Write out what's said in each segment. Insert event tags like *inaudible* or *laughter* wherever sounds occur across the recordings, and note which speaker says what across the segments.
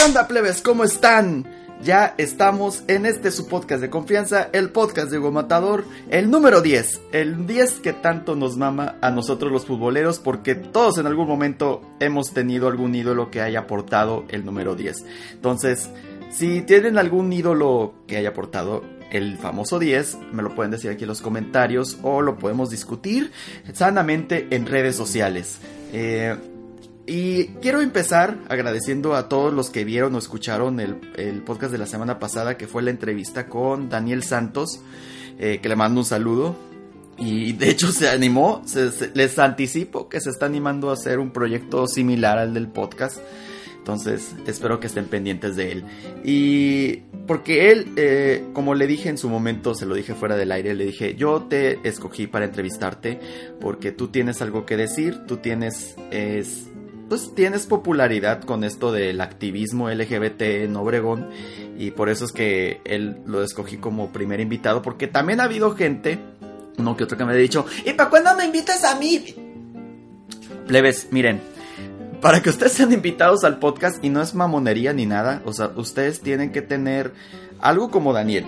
Speaker 1: ¿Qué onda, plebes? ¿Cómo están? Ya estamos en este su podcast de confianza, el podcast de Hugo Matador, el número 10. El 10 que tanto nos mama a nosotros los futboleros porque todos en algún momento hemos tenido algún ídolo que haya aportado el número 10. Entonces, si tienen algún ídolo que haya aportado el famoso 10, me lo pueden decir aquí en los comentarios o lo podemos discutir sanamente en redes sociales. Eh, y quiero empezar agradeciendo a todos los que vieron o escucharon el, podcast de la semana pasada, que fue la entrevista con Daniel Santos, eh, que le mando un saludo. Y de hecho se animó, les anticipo que se está animando a hacer un proyecto similar al del podcast. Entonces espero que estén pendientes de él. Y porque él, eh, como le dije en su momento, se lo dije fuera del aire, le dije, yo te escogí para entrevistarte porque tú tienes algo que decir, tú tienes... Es, pues tienes popularidad con esto del activismo LGBT en Obregón y por eso es que él lo escogí como primer invitado porque también ha habido gente, uno que otro que me ha dicho, ¿y para cuándo me invitas a mí? Plebes, miren, para que ustedes sean invitados al podcast y no es mamonería ni nada, o sea, ustedes tienen que tener algo como Daniel.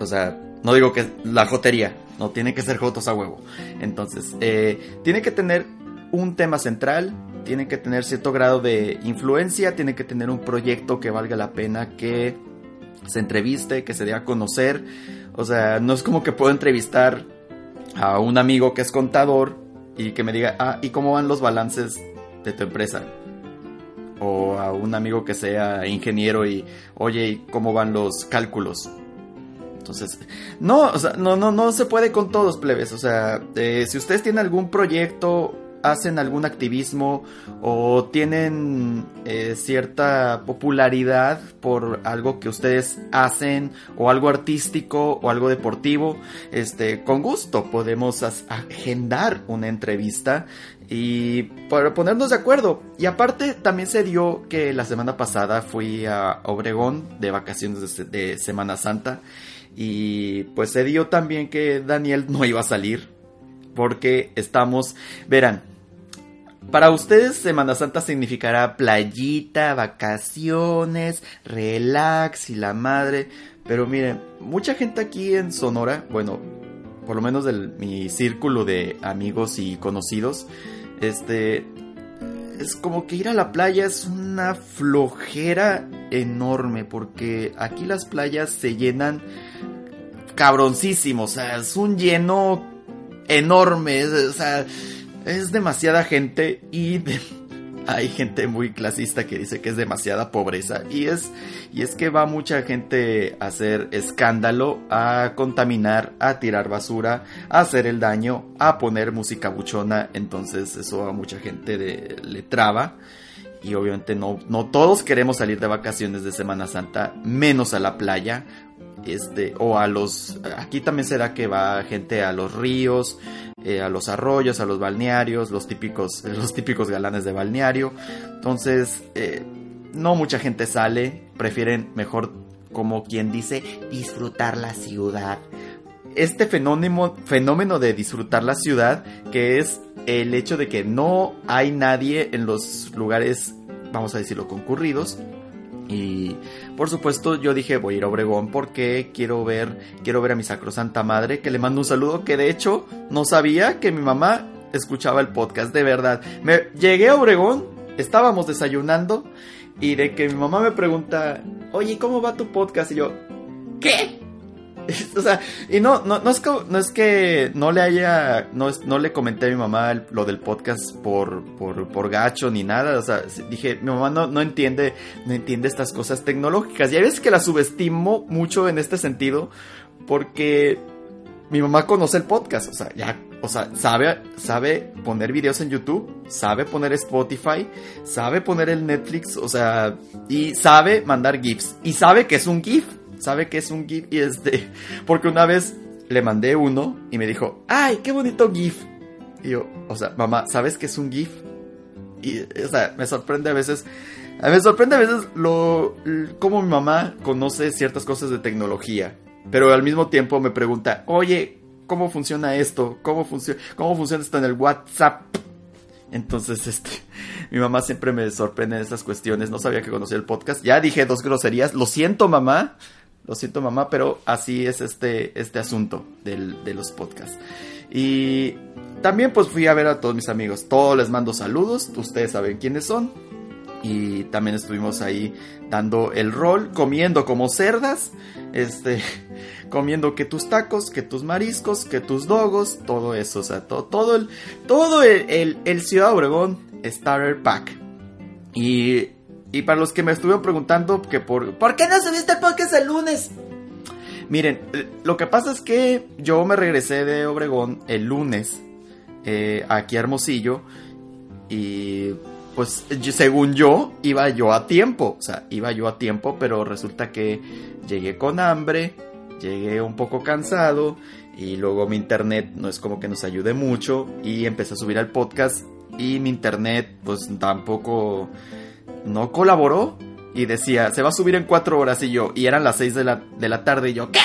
Speaker 1: O sea, no digo que la jotería, no tiene que ser jotos a huevo. Entonces, eh, tiene que tener un tema central, tiene que tener cierto grado de influencia, tiene que tener un proyecto que valga la pena que se entreviste, que se dé a conocer. O sea, no es como que puedo entrevistar a un amigo que es contador y que me diga, ah, ¿y cómo van los balances de tu empresa? O a un amigo que sea ingeniero y, oye, ¿y cómo van los cálculos? Entonces, no, o sea, no, no, no se puede con todos, plebes. O sea, eh, si ustedes tienen algún proyecto hacen algún activismo o tienen eh, cierta popularidad por algo que ustedes hacen o algo artístico o algo deportivo, este, con gusto podemos agendar una entrevista y para ponernos de acuerdo. Y aparte también se dio que la semana pasada fui a Obregón de vacaciones de, de Semana Santa y pues se dio también que Daniel no iba a salir porque estamos, verán, para ustedes Semana Santa significará playita, vacaciones, relax y la madre. Pero miren, mucha gente aquí en Sonora, bueno, por lo menos de mi círculo de amigos y conocidos, este, es como que ir a la playa es una flojera enorme porque aquí las playas se llenan cabroncísimo, o sea, es un lleno enorme, o sea, es demasiada gente y *laughs* hay gente muy clasista que dice que es demasiada pobreza y es y es que va mucha gente a hacer escándalo, a contaminar, a tirar basura, a hacer el daño, a poner música buchona, entonces eso a mucha gente le traba. Y obviamente no no todos queremos salir de vacaciones de Semana Santa, menos a la playa este, o a los, aquí también será que va gente a los ríos, eh, a los arroyos, a los balnearios, los típicos, *laughs* los típicos galanes de balneario. Entonces, eh, no mucha gente sale, prefieren mejor, como quien dice, disfrutar la ciudad. Este fenómeno, fenómeno de disfrutar la ciudad, que es el hecho de que no hay nadie en los lugares, vamos a decirlo, concurridos, y por supuesto yo dije voy a ir a Obregón porque quiero ver, quiero ver a mi sacrosanta madre, que le mando un saludo, que de hecho no sabía que mi mamá escuchaba el podcast, de verdad. Me llegué a Obregón, estábamos desayunando y de que mi mamá me pregunta, oye, ¿cómo va tu podcast? Y yo, ¿qué? *laughs* o sea, y no, no, no, es que, no es que no le haya, no, no le comenté a mi mamá lo del podcast por, por, por gacho ni nada, o sea, dije, mi mamá no, no entiende, no entiende estas cosas tecnológicas. Y hay veces que la subestimo mucho en este sentido, porque mi mamá conoce el podcast, o sea, ya, o sea, sabe, sabe poner videos en YouTube, sabe poner Spotify, sabe poner el Netflix, o sea, y sabe mandar GIFs, y sabe que es un GIF sabe que es un GIF y este, porque una vez le mandé uno y me dijo, ay, qué bonito GIF. Y yo, o sea, mamá, ¿sabes que es un GIF? Y, o sea, me sorprende a veces, me sorprende a veces lo, cómo mi mamá conoce ciertas cosas de tecnología, pero al mismo tiempo me pregunta, oye, ¿cómo funciona esto? ¿Cómo, funciona cómo funciona esto en el WhatsApp? Entonces, este, mi mamá siempre me sorprende en estas cuestiones. No sabía que conocía el podcast. Ya dije dos groserías. Lo siento, mamá. Lo siento mamá, pero así es este, este asunto de los podcasts. Y también pues fui a ver a todos mis amigos. Todos les mando saludos, ustedes saben quiénes son. Y también estuvimos ahí dando el rol, comiendo como cerdas, este, *laughs* comiendo que tus tacos, que tus mariscos, que tus dogos, todo eso, o sea, todo, todo el, todo el, el, el Ciudad Obregón Starter Pack. Y y para los que me estuvieron preguntando que por, ¿por qué no subiste el podcast el lunes? Miren, eh, lo que pasa es que yo me regresé de Obregón el lunes eh, aquí a Hermosillo y pues según yo iba yo a tiempo, o sea, iba yo a tiempo, pero resulta que llegué con hambre, llegué un poco cansado y luego mi internet no es como que nos ayude mucho y empecé a subir al podcast y mi internet pues tampoco no colaboró y decía, se va a subir en cuatro horas y yo, y eran las seis de la, de la tarde y yo, ¿qué?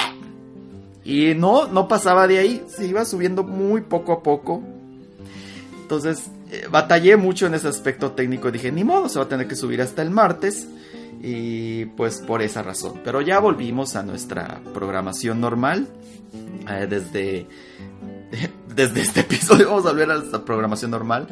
Speaker 1: Y no, no pasaba de ahí, se iba subiendo muy poco a poco. Entonces, eh, batallé mucho en ese aspecto técnico, dije, ni modo, se va a tener que subir hasta el martes. Y pues por esa razón. Pero ya volvimos a nuestra programación normal. Eh, desde *laughs* desde este episodio vamos a volver a nuestra programación normal.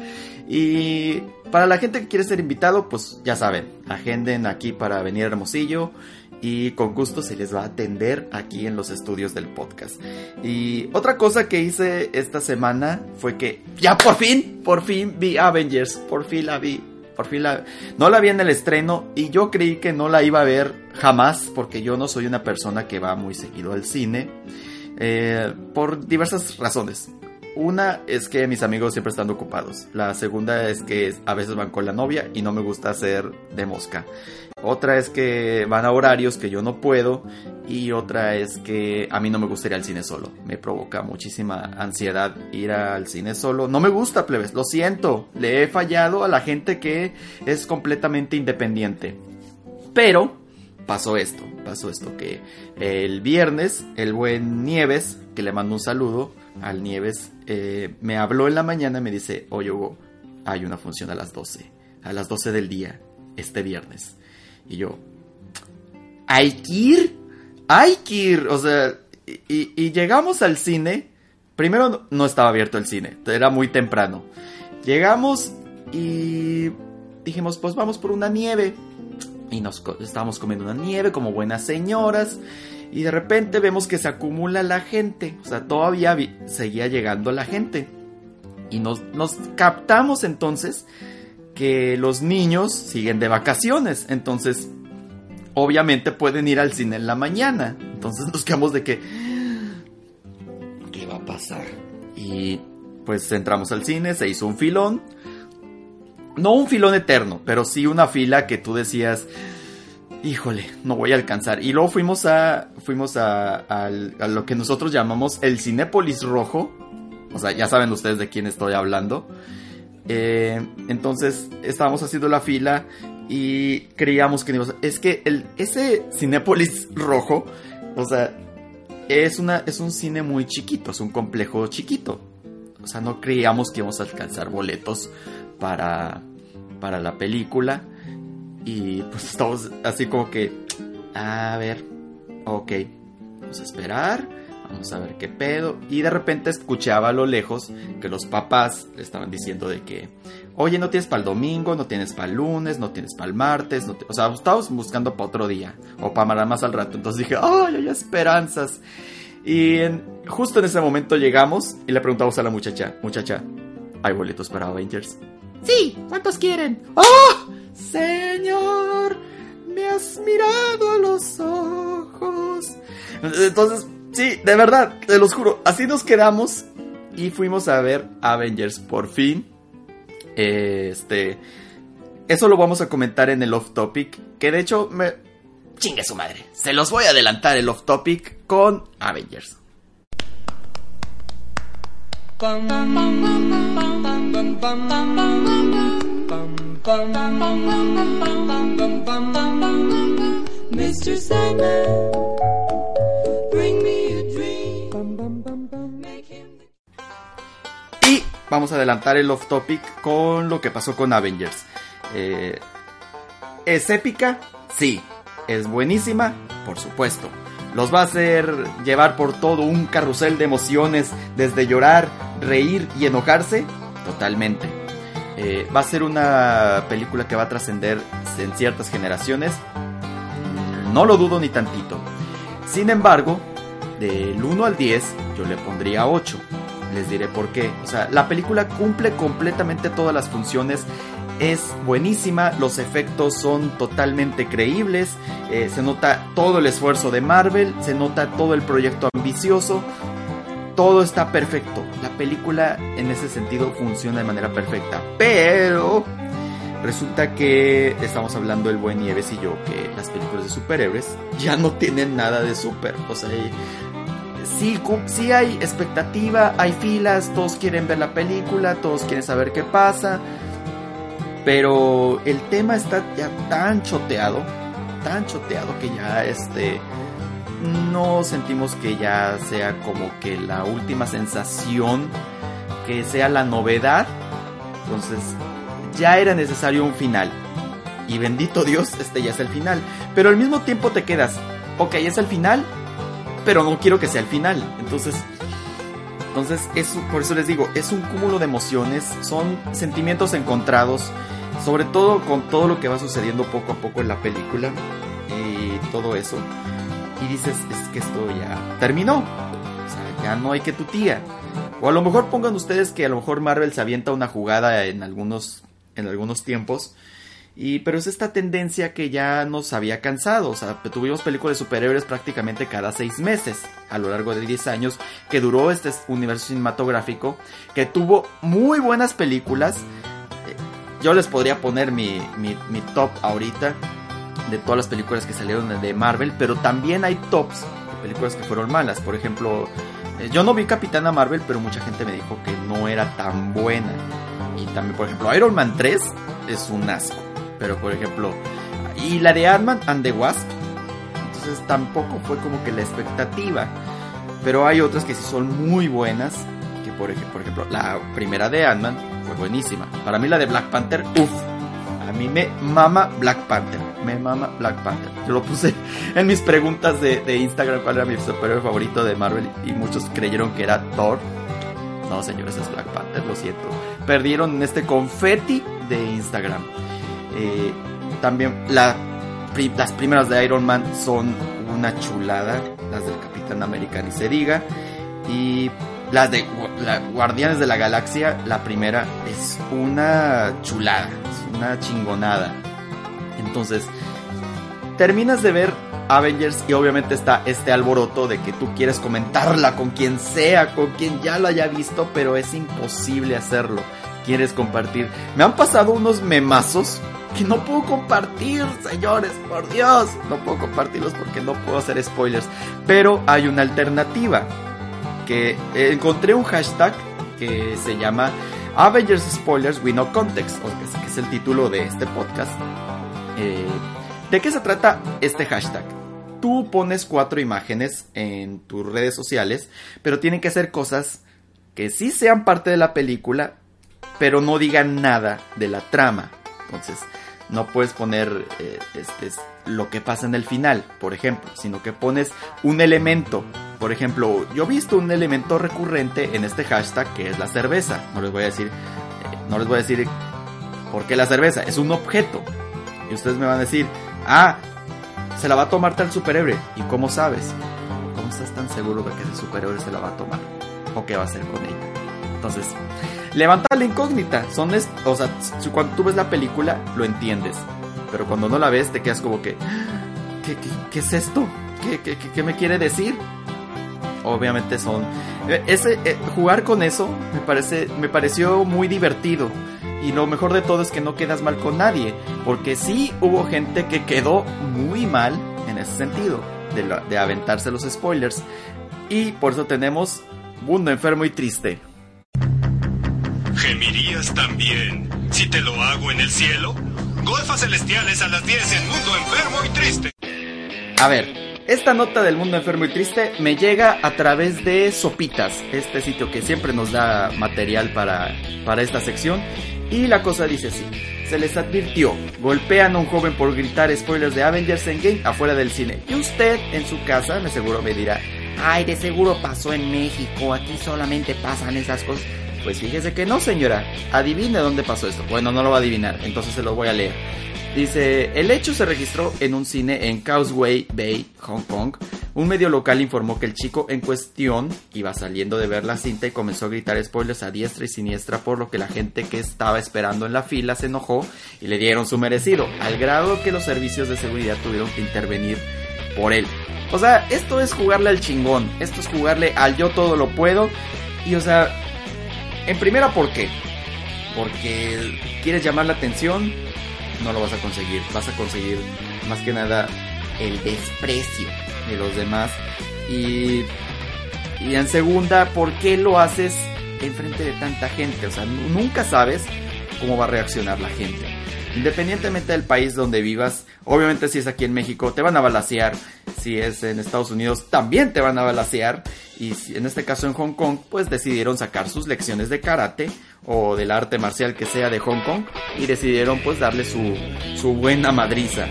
Speaker 1: Y para la gente que quiere ser invitado, pues ya saben, agenden aquí para venir a Hermosillo y con gusto se les va a atender aquí en los estudios del podcast. Y otra cosa que hice esta semana fue que ya por fin, por fin vi Avengers, por fin la vi. Por fin la... No la vi en el estreno y yo creí que no la iba a ver jamás porque yo no soy una persona que va muy seguido al cine. Eh, por diversas razones. Una es que mis amigos siempre están ocupados. La segunda es que a veces van con la novia y no me gusta hacer de mosca. Otra es que van a horarios que yo no puedo. Y otra es que a mí no me gusta ir al cine solo. Me provoca muchísima ansiedad ir al cine solo. No me gusta, plebes. Lo siento. Le he fallado a la gente que es completamente independiente. Pero pasó esto. Pasó esto que el viernes el buen Nieves, que le mando un saludo al Nieves, eh, me habló en la mañana y me dice, oye Hugo, hay una función a las 12, a las 12 del día, este viernes. Y yo, ¿hay que ir? ¿Hay que ir? O sea, y, llegamos al cine. Primero no estaba abierto el cine, era muy temprano. Llegamos y dijimos, pues vamos por una nieve. Y nos estábamos comiendo una nieve como buenas señoras. Y de repente vemos que se acumula la gente. O sea, todavía seguía llegando la gente. Y nos, captamos entonces que los niños siguen de vacaciones. Entonces, obviamente pueden ir al cine en la mañana. Entonces nos quedamos de que... ¿Qué va a pasar? Y pues entramos al cine, se hizo un filón. No un filón eterno, pero sí una fila que tú decías híjole, no voy a alcanzar. Y luego fuimos a, fuimos a, lo que nosotros llamamos el Cinépolis Rojo. O sea, ya saben ustedes de quién estoy hablando. Eh, entonces estábamos haciendo la fila y creíamos que Es que el, ese Cinépolis Rojo, o sea, es, una, es un cine muy chiquito, es un complejo chiquito. O sea, no creíamos que íbamos a alcanzar boletos para, para la película. Y pues estamos así como que, a ver, ok, vamos a esperar, vamos a ver qué pedo. Y de repente escuchaba a lo lejos que los papás le estaban diciendo de que, oye, no tienes para el domingo, no tienes para el lunes, no tienes para el martes, o sea, estábamos buscando para otro día o para más al rato. Entonces dije, ay, hay esperanzas. Y justo en ese momento llegamos y le preguntamos a la muchacha, muchacha, ¿hay boletos para Avengers?
Speaker 2: Sí, ¿cuántos quieren?
Speaker 1: ¡Oh! Señor, me has mirado a los ojos. Entonces, sí, de verdad, te los juro, así nos quedamos y fuimos a ver Avengers por fin. Este, eso lo vamos a comentar en el off topic, que de hecho me chingue su madre. Se los voy a adelantar el off topic con Avengers. Y vamos a adelantar el off topic con lo que pasó con Avengers. Eh, ¿Es épica? Sí. ¿Es buenísima? Por supuesto. Los va a hacer llevar por todo un carrusel de emociones, desde llorar, reír y enojarse. Totalmente. Eh, va a ser una película que va a trascender en ciertas generaciones. No lo dudo ni tantito. Sin embargo, del 1 al 10 yo le pondría 8. Les diré por qué. O sea, la película cumple completamente todas las funciones es buenísima, los efectos son totalmente creíbles, eh, se nota todo el esfuerzo de Marvel, se nota todo el proyecto ambicioso, todo está perfecto. La película en ese sentido funciona de manera perfecta, pero resulta que estamos hablando el buen Nieves y yo que las películas de superhéroes ya no tienen nada de super, o sea, sí, sí hay expectativa, hay filas, todos quieren ver la película, todos quieren saber qué pasa pero el tema está ya tan choteado, tan choteado que ya este no sentimos que ya sea como que la última sensación, que sea la novedad. Entonces, ya era necesario un final. Y bendito Dios, este ya es el final. Pero al mismo tiempo te quedas, ok, es el final, pero no quiero que sea el final. Entonces, entonces es, por eso les digo, es un cúmulo de emociones, son sentimientos encontrados sobre todo con todo lo que va sucediendo poco a poco en la película y todo eso. Y dices, es que esto ya terminó. O sea, ya no hay que tu tía. O a lo mejor pongan ustedes que a lo mejor Marvel se avienta una jugada en algunos, en algunos tiempos. Y, pero es esta tendencia que ya nos había cansado. O sea, tuvimos películas de superhéroes prácticamente cada seis meses a lo largo de 10 años que duró este universo cinematográfico. Que tuvo muy buenas películas yo les podría poner mi, mi, top ahorita de todas las películas que salieron de Marvel, pero también hay tops de películas que fueron malas. Por ejemplo, eh, yo no vi Capitana Marvel, pero mucha gente me dijo que no era tan buena. Y también, por ejemplo, Iron Man 3 es un asco. Pero, por ejemplo, y la de Ant-Man and the Wasp, entonces tampoco fue como que la expectativa. Pero hay otras que sí son muy buenas. Que, por ejemplo, por ejemplo la primera de Ant-Man fue buenísima. Para mí la de Black Panther, uff. Mí me mama Black Panther. Me mama Black Panther. Yo lo puse *laughs* en mis preguntas de, Instagram cuál era mi superhéroe favorito de Marvel y muchos creyeron que era Thor. No, señores, es Black Panther, lo siento. Perdieron en este confeti de Instagram. Eh, también las primeras de Iron Man son una chulada. Las del Capitán América ni se diga. Y las de Guardianes de la Galaxia, la primera es una chulada, es una chingonada. Entonces, terminas de ver Avengers y obviamente está este alboroto de que tú quieres comentarla con quien sea, con quien ya lo haya visto, pero es imposible hacerlo. Quieres compartir. Me han pasado unos memazos que no puedo compartir, señores, por Dios. No puedo compartirlos porque no puedo hacer spoilers. Pero hay una alternativa que encontré un hashtag que se llama Avengers Spoilers with No Context, que es el título de este podcast. Eh, ¿De qué se trata este hashtag? Tú pones cuatro imágenes en tus redes sociales, pero tienen que ser cosas que sí sean parte de la película, pero no digan nada de la trama. Entonces, no puedes poner eh, este, lo que pasa en el final, por ejemplo, sino que pones un elemento Por ejemplo, yo he visto un elemento recurrente en este hashtag que es la cerveza. No les voy a decir, eh, no les voy a decir por qué la cerveza, es un objeto. Y ustedes me van a decir, ah, se la va a tomar tal superhéroe. ¿Y cómo sabes? ¿Cómo estás tan seguro de que ese superhéroe se la va a tomar? ¿O qué va a hacer con ella? Entonces, levanta la incógnita. Son o sea, cuando tú ves la película, lo entiendes. Pero cuando no la ves, te quedas como que, ¿qué, qué, es esto? ¿Qué, ¿Qué, qué, me quiere decir? Obviamente son... Eh, ese, eh, jugar con eso me, parece, me pareció muy divertido. Y lo mejor de todo es que no quedas mal con nadie. Porque sí hubo gente que quedó muy mal en ese sentido. De, de aventarse los spoilers. Y por eso tenemos Mundo Enfermo y Triste.
Speaker 3: ¿Gemirías también si te lo hago en el cielo? Golfas celestiales a las 10 en Mundo Enfermo y Triste.
Speaker 1: A ver, esta nota del mundo enfermo y triste me llega a través de Sopitas, este sitio que siempre nos da material para, para esta sección. Y la cosa dice así. Se les advirtió, golpean a un joven por gritar spoilers de Avengers Endgame afuera del cine. Y usted en su casa me seguro me dirá, ay, de seguro pasó en México, aquí solamente pasan esas cosas. Pues fíjese que no, señora. Adivine dónde pasó esto. Bueno, no lo va a adivinar, entonces se lo voy a leer. Dice, el hecho se registró en un cine en Causeway Bay, Hong Kong. Un medio local informó que el chico en cuestión iba saliendo de ver la cinta y comenzó a gritar spoilers a diestra y siniestra, por lo que la gente que estaba esperando en la fila se enojó y le dieron su merecido, al grado que los servicios de seguridad tuvieron que intervenir por él. O sea, esto es jugarle al chingón, esto es jugarle al yo todo lo puedo. Y o sea, en primera, ¿por qué? Porque quieres llamar la atención, no lo vas a conseguir. Vas a conseguir más que nada el desprecio de los demás. Y, y en segunda, ¿por qué lo haces en frente de tanta gente? O sea, nunca sabes cómo va a reaccionar la gente. Independientemente del país donde vivas, obviamente si es aquí en México te van a balasear, si es en Estados Unidos también te van a balasear y en este caso en Hong Kong pues decidieron sacar sus lecciones de karate o del arte marcial que sea de Hong Kong y decidieron pues darle su, su buena madriza.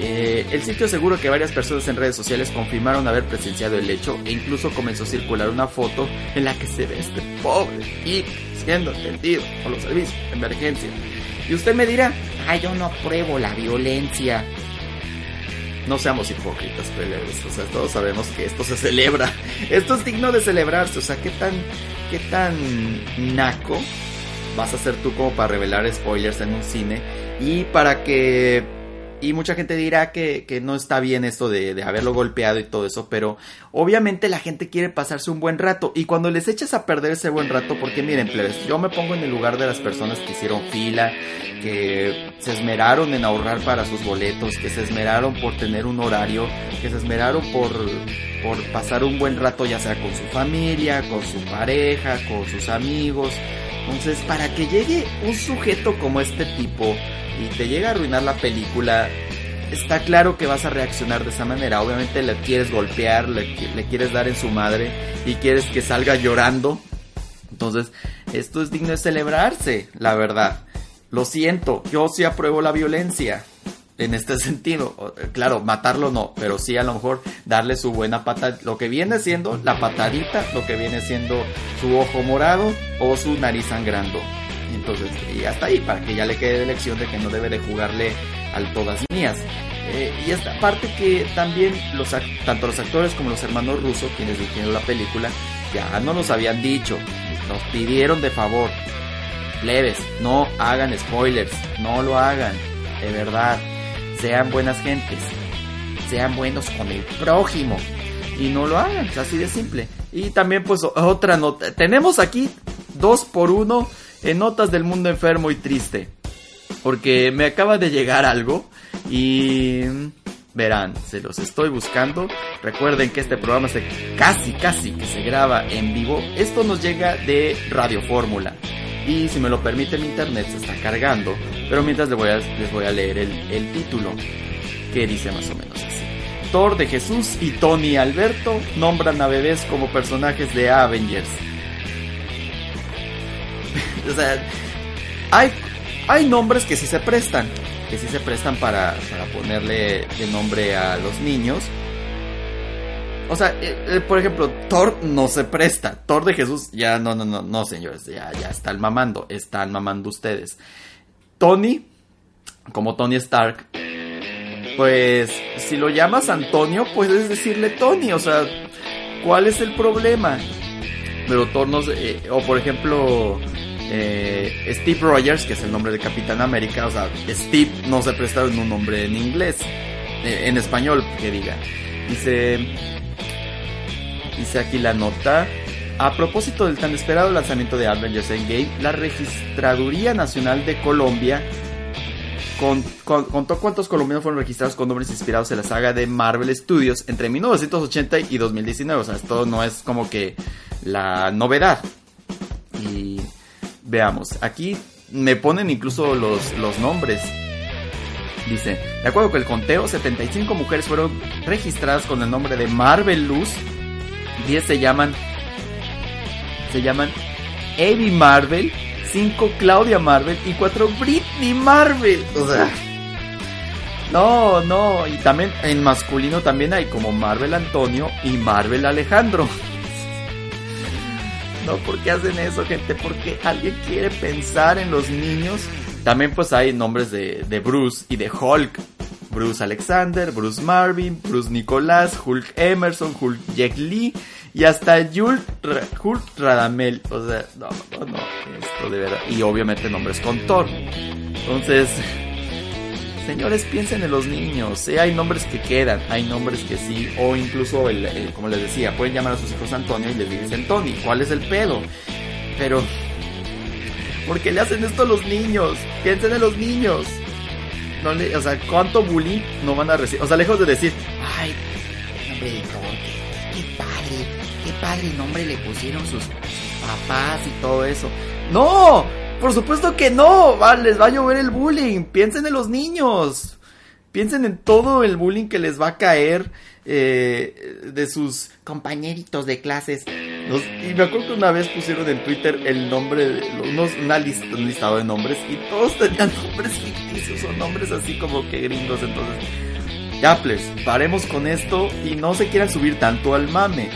Speaker 1: Eh, el sitio seguro que varias personas en redes sociales confirmaron haber presenciado el hecho e incluso comenzó a circular una foto en la que se ve este pobre y siendo atendido por los servicios de emergencia. Y usted me dirá, ay, yo no apruebo la violencia. No seamos hipócritas, peleas. O sea, todos sabemos que esto se celebra. Esto es digno de celebrarse. O sea, ¿qué tan, qué tan naco vas a ser tú como para revelar spoilers en un cine? Y para que y mucha gente dirá que, que no está bien esto de, de, haberlo golpeado y todo eso, pero obviamente la gente quiere pasarse un buen rato. Y cuando les echas a perder ese buen rato, porque miren, plebes, yo me pongo en el lugar de las personas que hicieron fila, que se esmeraron en ahorrar para sus boletos, que se esmeraron por tener un horario, que se esmeraron por, por pasar un buen rato, ya sea con su familia, con su pareja, con sus amigos. Entonces, para que llegue un sujeto como este tipo, y te llega a arruinar la película, está claro que vas a reaccionar de esa manera. Obviamente le quieres golpear, le, quieres dar en su madre y quieres que salga llorando. Entonces, esto es digno de celebrarse, la verdad. Lo siento, yo sí apruebo la violencia. En este sentido, claro, matarlo no, pero sí a lo mejor darle su buena pata, lo que viene siendo la patadita, lo que viene siendo su ojo morado o su nariz sangrando. Entonces, y hasta ahí, para que ya le quede de lección de que no debe de jugarle al todas mías. Eh, y esta parte que también los, tanto los actores como los hermanos rusos, quienes dirigieron la película, ya no nos habían dicho, nos pidieron de favor, leves, no hagan spoilers, no lo hagan, de verdad, sean buenas gentes, sean buenos con el prójimo y no lo hagan, es así de simple. Y también pues otra nota, tenemos aquí dos por uno en Notas del Mundo Enfermo y Triste. Porque me acaba de llegar algo y verán, se los estoy buscando. Recuerden que este programa se casi, casi que se graba en vivo. Esto nos llega de Radio Fórmula. Y si me lo permite mi internet se está cargando. Pero mientras les voy a, les voy a leer el, el título. Que dice más o menos así. Thor de Jesús y Tony Alberto nombran a bebés como personajes de Avengers. *laughs* O sea, hay, hay nombres que sí se prestan, que sí se prestan para, para ponerle de nombre a los niños. O sea, eh, eh, por ejemplo, Thor no se presta. Thor de Jesús, ya no, no, no, no, señores, ya, ya están mamando, están mamando ustedes. Tony, como Tony Stark, pues si lo llamas Antonio, puedes decirle Tony, o sea, ¿cuál es el problema? Pero Thor no eh, o por ejemplo, Steve Rogers, que es el nombre de Capitán América, o sea, Steve no se presta en un nombre en inglés, en español, que diga. Dice, dice aquí la nota. A propósito del tan esperado lanzamiento de Avengers Endgame, la Registraduría Nacional de Colombia contó cuántos colombianos fueron registrados con nombres inspirados en la saga de Marvel Studios entre 1980 y 2019. O sea, esto no es como que la novedad. Y veamos, aquí me ponen incluso los, los nombres. Dice, de acuerdo con el conteo, 75 mujeres fueron registradas con el nombre de Marvel Luz. 10 se llaman se llaman Evie Marvel, 5 Claudia Marvel y 4 Britney Marvel. O sea, no, no, y también en masculino también hay como Marvel Antonio y Marvel Alejandro. *laughs* No, ¿por qué hacen eso, gente? Porque alguien quiere pensar en los niños. También pues hay nombres de, de Bruce y de Hulk. Bruce Alexander, Bruce Marvin, Bruce Nicolás, Hulk Emerson, Hulk Jack Lee y hasta Hulk, Hulk Radamel. O sea, no, no, no, esto de verdad. Y obviamente nombres con Thor. Entonces, *laughs* señores, piensen en los niños. Sí, hay nombres que quedan, hay nombres que sí. O incluso, como les decía, pueden llamar a sus hijos Antonio y les dicen Tony. ¿Cuál es el pedo? Pero, ¿por qué le hacen esto a los niños? Piensen en los niños. O sea, ¿cuánto bullying no van a recibir? O sea, lejos de decir, ay, de qué padre, qué padre nombre le pusieron sus papás y todo eso. ¡No! Por supuesto que no, les va a llover el bullying. Piensen en los niños. Piensen en todo el bullying que les va a caer eh, de sus compañeritos de clases. Y me acuerdo que una vez pusieron en Twitter el nombre, de, unos, una lista, un listado de nombres y todos tenían *laughs* nombres ficticios o nombres así como que gringos. Entonces, ya pues, paremos con esto y no se quieran subir tanto al mame.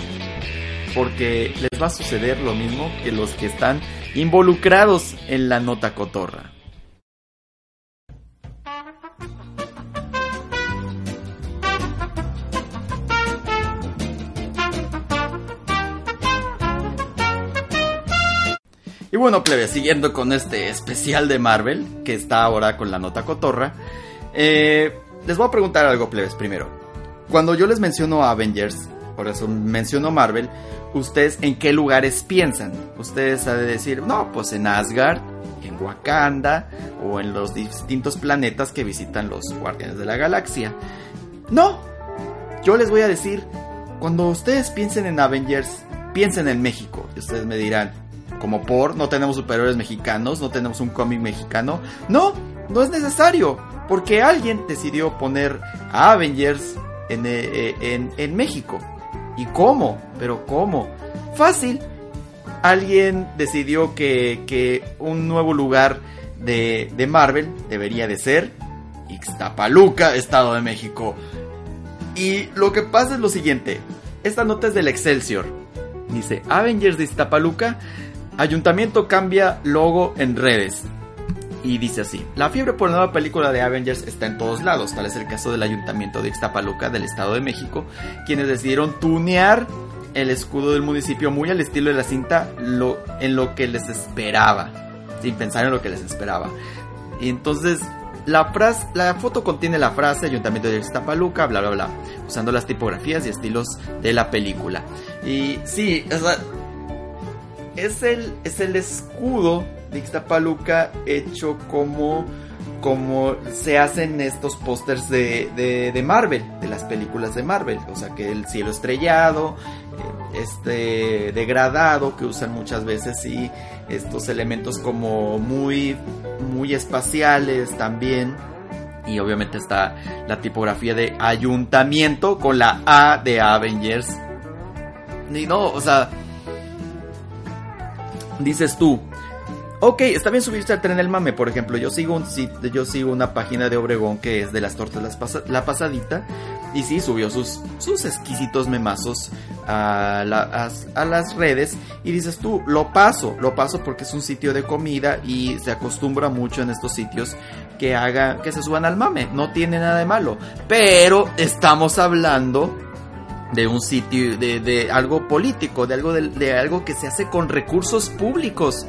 Speaker 1: Porque les va a suceder lo mismo que los que están involucrados en la nota cotorra. Y bueno, plebe, siguiendo con este especial de Marvel, que está ahora con la nota cotorra, eh, les voy a preguntar algo, plebes, primero. Cuando yo les menciono Avengers, por eso menciono Marvel, ¿ustedes en qué lugares piensan? Ustedes de decir, no, pues en Asgard, en Wakanda o en los distintos planetas que visitan los Guardianes de la Galaxia. No, yo les voy a decir, cuando ustedes piensen en Avengers, piensen en México. Y ustedes me dirán, como por, no tenemos superhéroes mexicanos, no tenemos un cómic mexicano. No, no es necesario, porque alguien decidió poner a Avengers en, eh, en, México. ¿Y cómo? ¿Pero cómo? Fácil. Alguien decidió que, que un nuevo lugar de, de Marvel debería de ser Ixtapaluca, Estado de México. Y lo que pasa es lo siguiente. Esta nota es del Excelsior. Dice, Avengers de Ixtapaluca Ayuntamiento cambia logo en redes. Y dice así, la fiebre por la nueva película de Avengers está en todos lados, tal es el caso del Ayuntamiento de Ixtapaluca del Estado de México, quienes decidieron tunear el escudo del municipio muy al estilo de la cinta en lo que les esperaba, sin pensar en lo que les esperaba. Y entonces la, frase, la foto contiene la frase Ayuntamiento de Ixtapaluca, bla bla bla, usando las tipografías y estilos de la película. Y sí, o es el, es el escudo de Ixtapaluca hecho como, como se hacen estos pósters de, de, Marvel, de las películas de Marvel. O sea, que el cielo estrellado, eh, este degradado que usan muchas veces y estos elementos como muy, muy espaciales también. Y obviamente está la tipografía de ayuntamiento con la A de Avengers. Y no, o sea, dices tú, ok, está bien subirse al tren del mame, por ejemplo, yo sigo un yo sigo una página de Obregón que es de las tortas la pasadita Y sí, subió sus, sus exquisitos memazos a, a, las redes. Y dices tú, lo paso, lo paso porque es un sitio de comida y se acostumbra mucho en estos sitios que haga, que se suban al mame. No tiene nada de malo. Pero estamos hablando de un sitio, de, de algo político, de algo, de, algo que se hace con recursos públicos.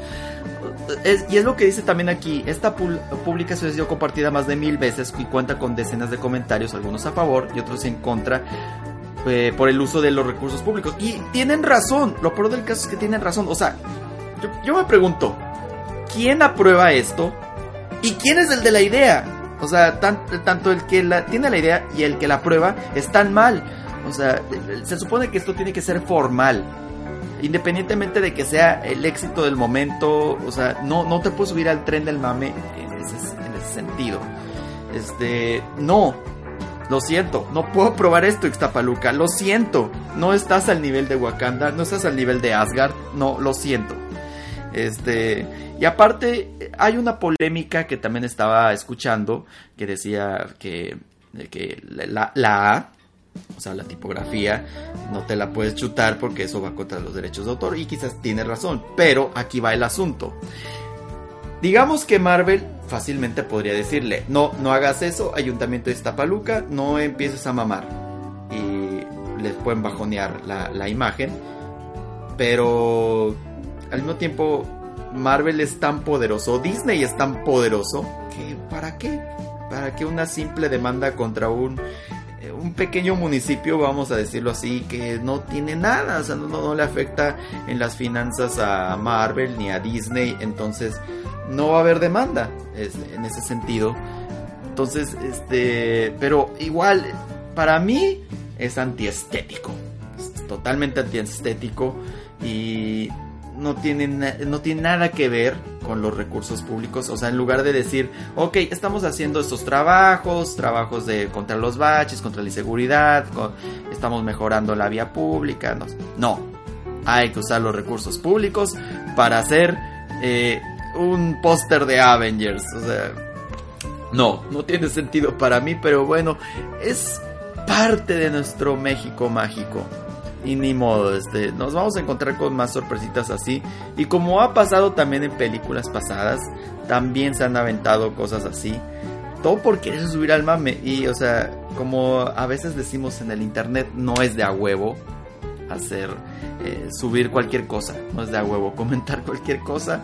Speaker 1: y es lo que dice también aquí, esta publicación ha sido compartida más de mil veces y cuenta con decenas de comentarios, algunos a favor y otros en contra, eh, por el uso de los recursos públicos. Y tienen razón, lo peor del caso es que tienen razón. O sea, yo, me pregunto, ¿quién aprueba esto? ¿Y quién es el de la idea? O sea, tanto el que tiene la idea y el que la aprueba están mal. O sea, se supone que esto tiene que ser formal. Independientemente de que sea el éxito del momento, o sea, no, no te puedes subir al tren del mame en ese, sentido. Este, no, lo siento, no puedo probar esto, Ixtapaluca. Lo siento, no estás al nivel de Wakanda, no estás al nivel de Asgard. No, lo siento. Este, y aparte, hay una polémica que también estaba escuchando que decía que, que la, la A o sea, la tipografía no te la puedes chutar porque eso va contra los derechos de autor y quizás tiene razón, pero aquí va el asunto. Digamos que Marvel fácilmente podría decirle, no, no hagas eso, Ayuntamiento de Iztapaluca, no empieces a mamar. Y les pueden bajonear la, la imagen. Pero al mismo tiempo, Marvel es tan poderoso, Disney es tan poderoso, que ¿para qué? ¿Para qué una simple demanda contra un un pequeño municipio, vamos a decirlo así, que no tiene nada, o sea, no, le afecta en las finanzas a Marvel ni a Disney, entonces no va a haber demanda en ese sentido. Entonces, este, pero igual, para mí es antiestético, es totalmente antiestético y no tiene, no tiene nada que ver con los recursos públicos. O sea, en lugar de decir, ok, estamos haciendo estos trabajos, trabajos de contra los baches, contra la inseguridad, estamos mejorando la vía pública. No, hay que usar los recursos públicos para hacer eh, un póster de Avengers. O sea, no, no tiene sentido para mí, pero bueno, es parte de nuestro México mágico y ni modo, este, nos vamos a encontrar con más sorpresitas así. Y como ha pasado también en películas pasadas, también se han aventado cosas así. Todo por querer subir al mame. Y, o sea, como a veces decimos en el internet, no es de a huevo hacer, eh, subir cualquier cosa. No es de a huevo *laughs* comentar cualquier cosa.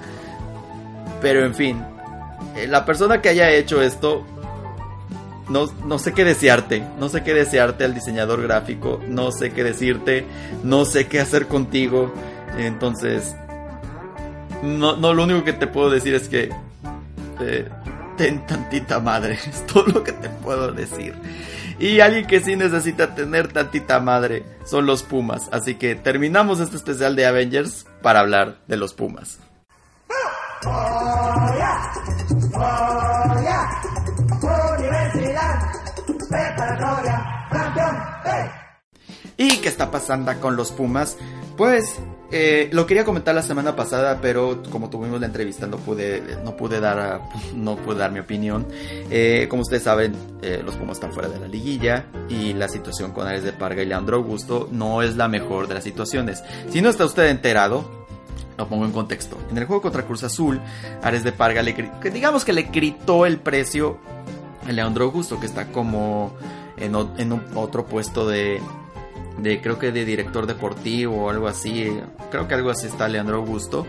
Speaker 1: Pero en fin, eh, la persona que haya hecho esto no, sé qué desearte, no sé qué desearte al diseñador gráfico, no sé qué decirte, no sé qué hacer contigo. Entonces, no, no lo único que te puedo decir es que eh, ten tantita madre, *laughs* es todo lo que te puedo decir. Y alguien que sí necesita tener tantita madre son los Pumas. Así que terminamos este especial de Avengers para hablar de los Pumas. ¿Y qué está pasando con los Pumas? Pues eh, lo quería comentar la semana pasada, pero como tuvimos la entrevista no pude, no pude dar, *laughs* no pude dar mi opinión. Eh, como ustedes saben, eh, los Pumas están fuera de la liguilla y la situación con Ares de Parga y Leandro Augusto no es la mejor de las situaciones. Si no está usted enterado, lo pongo en contexto. En el juego contra Cruz Azul, Ares de Parga le, digamos que le gritó el precio Leandro Augusto, que está como en, un, otro puesto de, de creo que de director deportivo o algo así. Creo que algo así está Leandro Augusto.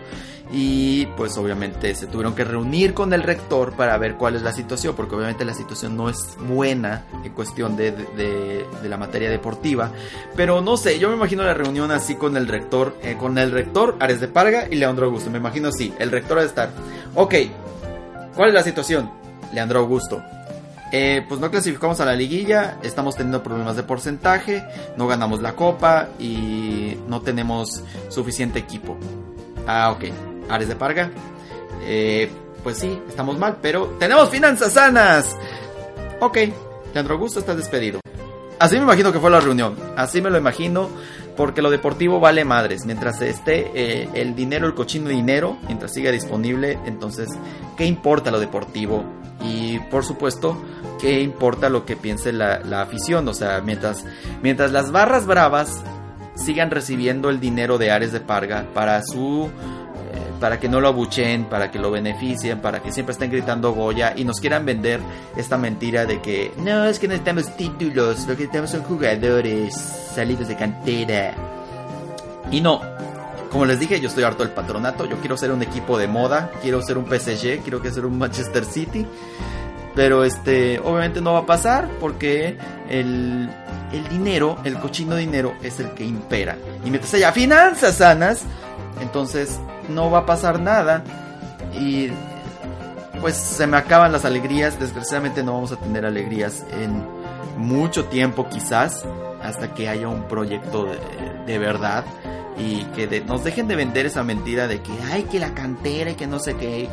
Speaker 1: Y pues obviamente se tuvieron que reunir con el rector para ver cuál es la situación, porque obviamente la situación no es buena en cuestión de, de, la materia deportiva. Pero no sé, yo me imagino la reunión así con el rector, eh, con el rector Ares de Parga y Leandro Augusto. Me imagino así, el rector va a estar. Ok, ¿cuál es la situación? Leandro Augusto eh, pues no clasificamos a la liguilla, estamos teniendo problemas de porcentaje, no ganamos la copa y no tenemos suficiente equipo. Ah, ok. Ares de Parga. Eh, pues sí, estamos mal, pero tenemos finanzas sanas. Ok, Leandro Augusto está despedido. Así me imagino que fue la reunión. Así me lo imagino. Porque lo deportivo vale madres. Mientras esté eh, el dinero, el cochino dinero, mientras siga disponible, entonces, ¿qué importa lo deportivo? Y por supuesto, ¿qué importa lo que piense la, la afición? O sea, mientras, mientras las barras bravas sigan recibiendo el dinero de Ares de Parga para su eh, para que no lo abuchen, para que lo beneficien, para que siempre estén gritando Goya y nos quieran vender esta mentira de que no, es que necesitamos títulos, lo que necesitamos son jugadores salidos de cantera. Y no, como les dije, yo estoy harto del patronato, yo quiero ser un equipo de moda, quiero ser un PSG, quiero que ser un Manchester City. Pero este, obviamente no va a pasar porque el, el dinero, el cochino dinero es el que impera. Y mientras haya finanzas sanas, entonces no va a pasar nada. Y pues se me acaban las alegrías. Desgraciadamente no vamos a tener alegrías en mucho tiempo quizás. Hasta que haya un proyecto de, de verdad. Y que de- nos dejen de vender esa mentira de que ay que la cantera y que no sé qué.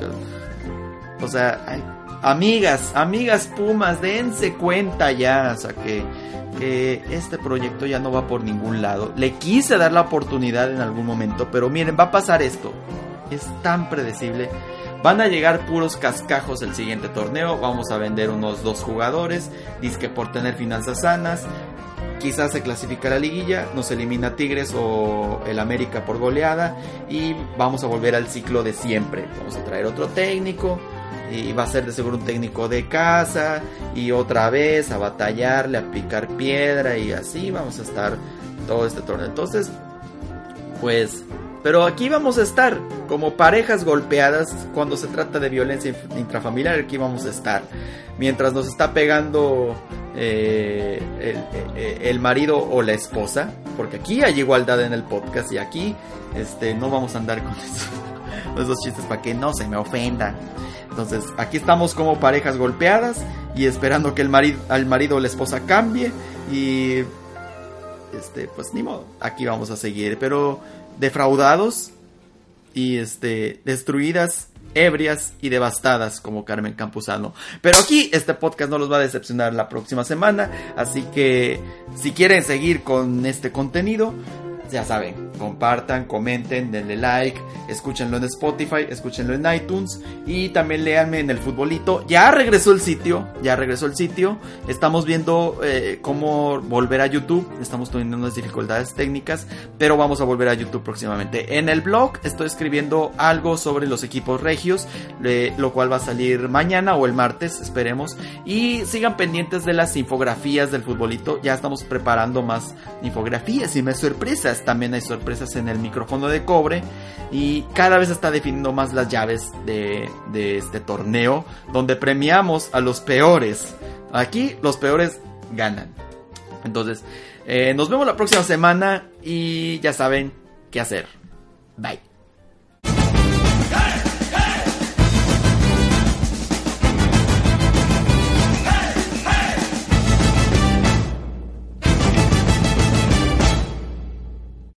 Speaker 1: O sea, ay, amigas, amigas Pumas, dense cuenta ya. O sea que, que este proyecto ya no va por ningún lado. Le quise dar la oportunidad en algún momento, pero miren, va a pasar esto. Es tan predecible. Van a llegar puros cascajos el siguiente torneo. Vamos a vender unos dos jugadores. Disque por tener finanzas sanas. Quizás se clasifica la liguilla, nos elimina Tigres o el América por goleada y vamos a volver al ciclo de siempre. Vamos a traer otro técnico y va a ser de seguro un técnico de casa y otra vez a batallarle, a picar piedra y así vamos a estar todo este torneo. Entonces, pues, pero aquí vamos a estar como parejas golpeadas cuando se trata de violencia intrafamiliar, aquí vamos a estar. Mientras nos está pegando eh, el, el- el marido o la esposa, porque aquí hay igualdad en el podcast y aquí este, no vamos a andar con esos, esos chistes para que no se me ofendan. Entonces, aquí estamos como parejas golpeadas y esperando que el marido, al marido o la esposa cambie y este, pues ni modo, aquí vamos a seguir, pero defraudados y este, destruidas, ebrias y devastadas como Carmen Campuzano. Pero aquí este podcast no los va a decepcionar la próxima semana, así que si quieren seguir con este contenido, ya saben, compartan, comenten, denle like, escúchenlo en Spotify, escúchenlo en iTunes y también léanme en el futbolito. Ya regresó el sitio, ya regresó el sitio. Estamos viendo eh, cómo volver a YouTube. Estamos teniendo unas dificultades técnicas, pero vamos a volver a YouTube próximamente. En el blog estoy escribiendo algo sobre los equipos regios, eh, lo cual va a salir mañana o el martes, esperemos. Y sigan pendientes de las infografías del futbolito. Ya estamos preparando más infografías y más sorpresas. También hay sorpresas en el micrófono de cobre. Y cada vez está definiendo más las llaves de, de este torneo. Donde premiamos a los peores. Aquí los peores ganan. Entonces, eh, nos vemos la próxima semana. Y ya saben qué hacer. Bye.